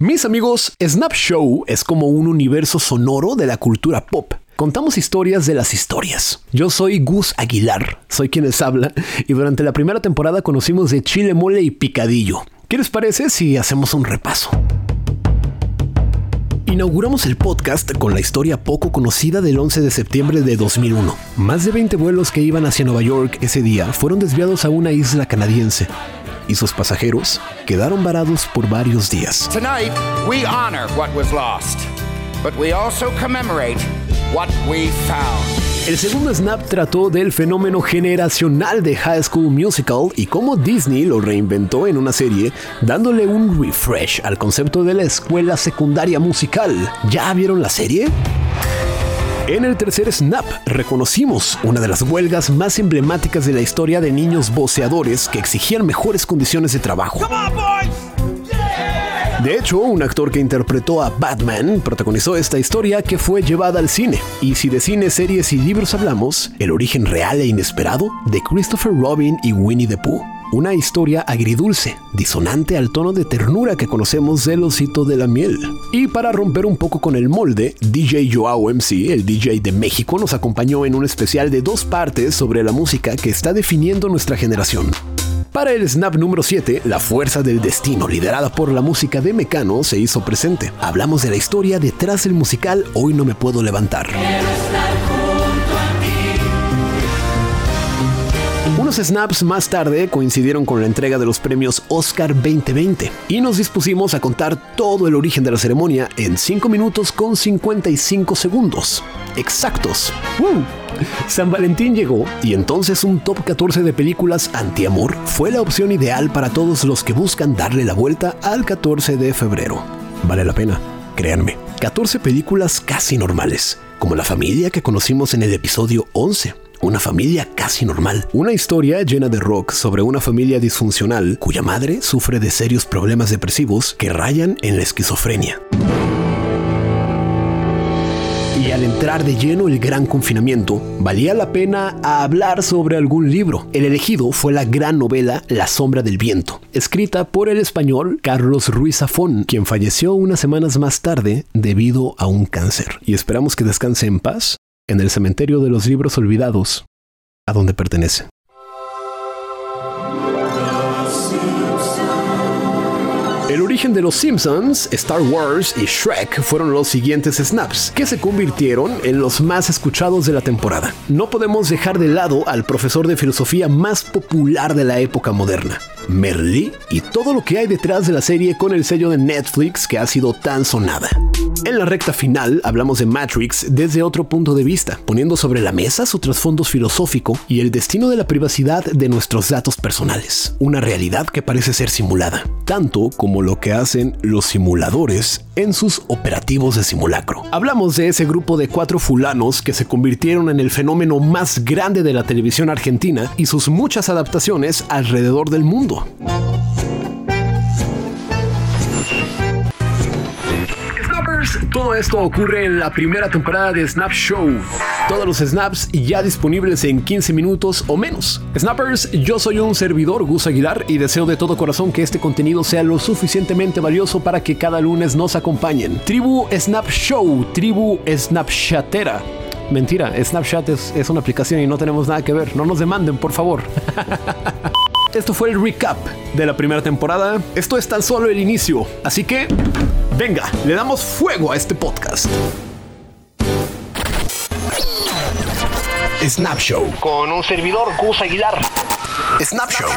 Mis amigos, Snap Show es como un universo sonoro de la cultura pop. Contamos historias de las historias. Yo soy Gus Aguilar, soy quien les habla, y durante la primera temporada conocimos de chile mole y picadillo. ¿Qué les parece si hacemos un repaso? Inauguramos el podcast con la historia poco conocida del 11 de septiembre de 2001. Más de 20 vuelos que iban hacia Nueva York ese día fueron desviados a una isla canadiense y sus pasajeros quedaron varados por varios días. Tonight, we honor what was lost, but we also commemorate what we found. El segundo snap trató del fenómeno generacional de High School Musical y cómo Disney lo reinventó en una serie, dándole un refresh al concepto de la escuela secundaria musical. ¿Ya vieron la serie? En el tercer snap reconocimos una de las huelgas más emblemáticas de la historia de niños voceadores que exigían mejores condiciones de trabajo. De hecho, un actor que interpretó a Batman protagonizó esta historia que fue llevada al cine. Y si de cine, series y libros hablamos, el origen real e inesperado de Christopher Robin y Winnie the Pooh. Una historia agridulce, disonante al tono de ternura que conocemos del osito de la miel. Y para romper un poco con el molde, DJ Joao MC, el DJ de México, nos acompañó en un especial de dos partes sobre la música que está definiendo nuestra generación. Para el snap número 7, la fuerza del destino, liderada por la música de Mecano, se hizo presente. Hablamos de la historia detrás del musical Hoy no me puedo levantar. Snaps más tarde coincidieron con la entrega de los premios Oscar 2020 y nos dispusimos a contar todo el origen de la ceremonia en 5 minutos con 55 segundos. Exactos. San Valentín llegó y entonces un top 14 de películas anti-amor fue la opción ideal para todos los que buscan darle la vuelta al 14 de febrero. Vale la pena, créanme. 14 películas casi normales, como la familia que conocimos en el episodio 11 una familia casi normal. Una historia llena de rock sobre una familia disfuncional cuya madre sufre de serios problemas depresivos que rayan en la esquizofrenia. Y al entrar de lleno el gran confinamiento, valía la pena hablar sobre algún libro. El elegido fue la gran novela La sombra del viento, escrita por el español Carlos Ruiz Zafón, quien falleció unas semanas más tarde debido a un cáncer. Y esperamos que descanse en paz en el cementerio de los libros olvidados, a donde pertenece. El origen de los Simpsons, Star Wars y Shrek fueron los siguientes snaps, que se convirtieron en los más escuchados de la temporada. No podemos dejar de lado al profesor de filosofía más popular de la época moderna, Merlí y todo lo que hay detrás de la serie con el sello de Netflix que ha sido tan sonada. En la recta final hablamos de Matrix desde otro punto de vista, poniendo sobre la mesa su trasfondo filosófico y el destino de la privacidad de nuestros datos personales, una realidad que parece ser simulada, tanto como lo que hacen los simuladores en sus operativos de simulacro. Hablamos de ese grupo de cuatro fulanos que se convirtieron en el fenómeno más grande de la televisión argentina y sus muchas adaptaciones alrededor del mundo. Todo esto ocurre en la primera temporada de Snap Show. Todos los snaps ya disponibles en 15 minutos o menos. Snappers, yo soy un servidor, Gus Aguilar, y deseo de todo corazón que este contenido sea lo suficientemente valioso para que cada lunes nos acompañen. Tribu Snap Show, tribu Snapchatera. Mentira, Snapchat es, es una aplicación y no tenemos nada que ver. No nos demanden, por favor. Esto fue el recap de la primera temporada. Esto es tan solo el inicio. Así que, venga, le damos fuego a este podcast. Snap Show. Con un servidor Gus Aguilar. Snap Show.